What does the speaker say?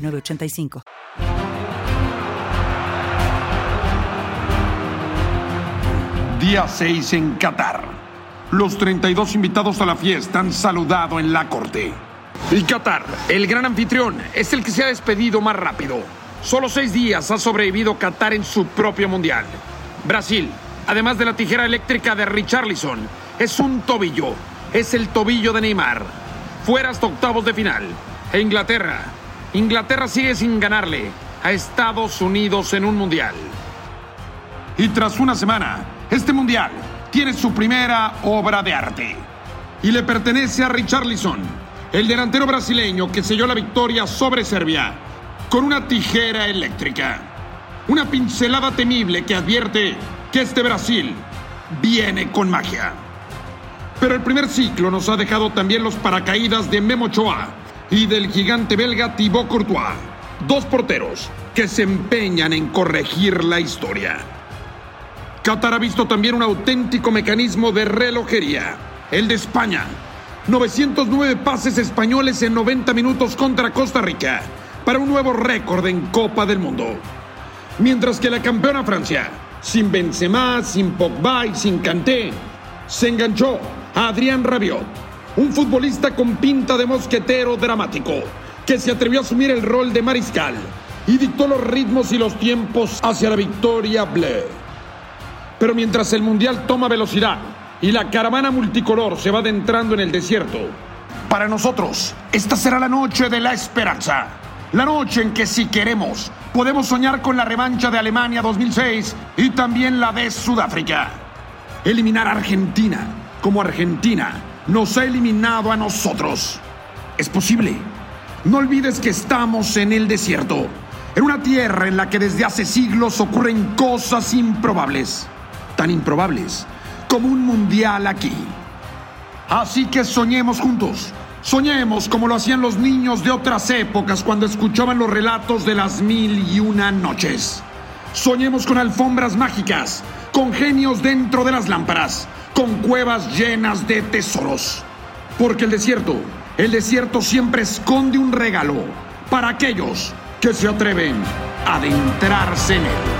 985. Día 6 en Qatar. Los 32 invitados a la fiesta han saludado en la corte. Y Qatar, el gran anfitrión, es el que se ha despedido más rápido. Solo seis días ha sobrevivido Qatar en su propio mundial. Brasil, además de la tijera eléctrica de Richarlison, es un tobillo. Es el tobillo de Neymar. Fuera hasta octavos de final. E Inglaterra, Inglaterra sigue sin ganarle a Estados Unidos en un mundial. Y tras una semana, este mundial tiene su primera obra de arte. Y le pertenece a Richarlison, el delantero brasileño que selló la victoria sobre Serbia con una tijera eléctrica. Una pincelada temible que advierte que este Brasil viene con magia. Pero el primer ciclo nos ha dejado también los paracaídas de Memo Ochoa, y del gigante belga Thibaut Courtois, dos porteros que se empeñan en corregir la historia. Qatar ha visto también un auténtico mecanismo de relojería, el de España. 909 pases españoles en 90 minutos contra Costa Rica, para un nuevo récord en Copa del Mundo. Mientras que la campeona Francia, sin Benzema, sin Pogba y sin Kanté, se enganchó a Adrián Rabiot un futbolista con pinta de mosquetero dramático, que se atrevió a asumir el rol de mariscal y dictó los ritmos y los tiempos hacia la victoria bleu. Pero mientras el Mundial toma velocidad y la caravana multicolor se va adentrando en el desierto, para nosotros esta será la noche de la esperanza. La noche en que si queremos podemos soñar con la revancha de Alemania 2006 y también la de Sudáfrica. Eliminar a Argentina como Argentina nos ha eliminado a nosotros. Es posible. No olvides que estamos en el desierto, en una tierra en la que desde hace siglos ocurren cosas improbables, tan improbables como un mundial aquí. Así que soñemos juntos, soñemos como lo hacían los niños de otras épocas cuando escuchaban los relatos de las mil y una noches. Soñemos con alfombras mágicas, con genios dentro de las lámparas con cuevas llenas de tesoros. Porque el desierto, el desierto siempre esconde un regalo para aquellos que se atreven a adentrarse en él.